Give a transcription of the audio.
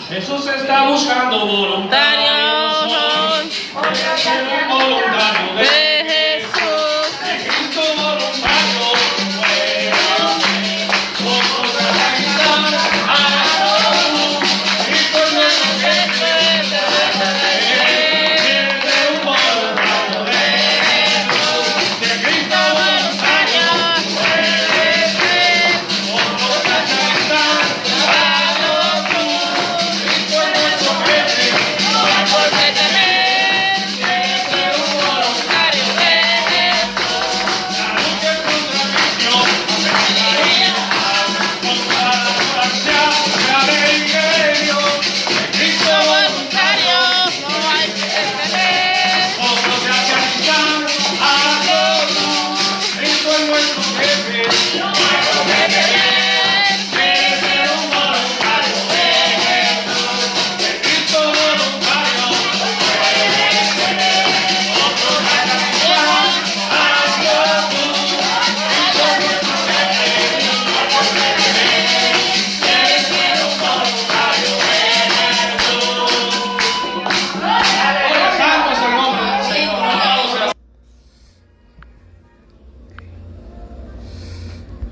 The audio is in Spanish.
Jesús está buscando voluntarios. Hey,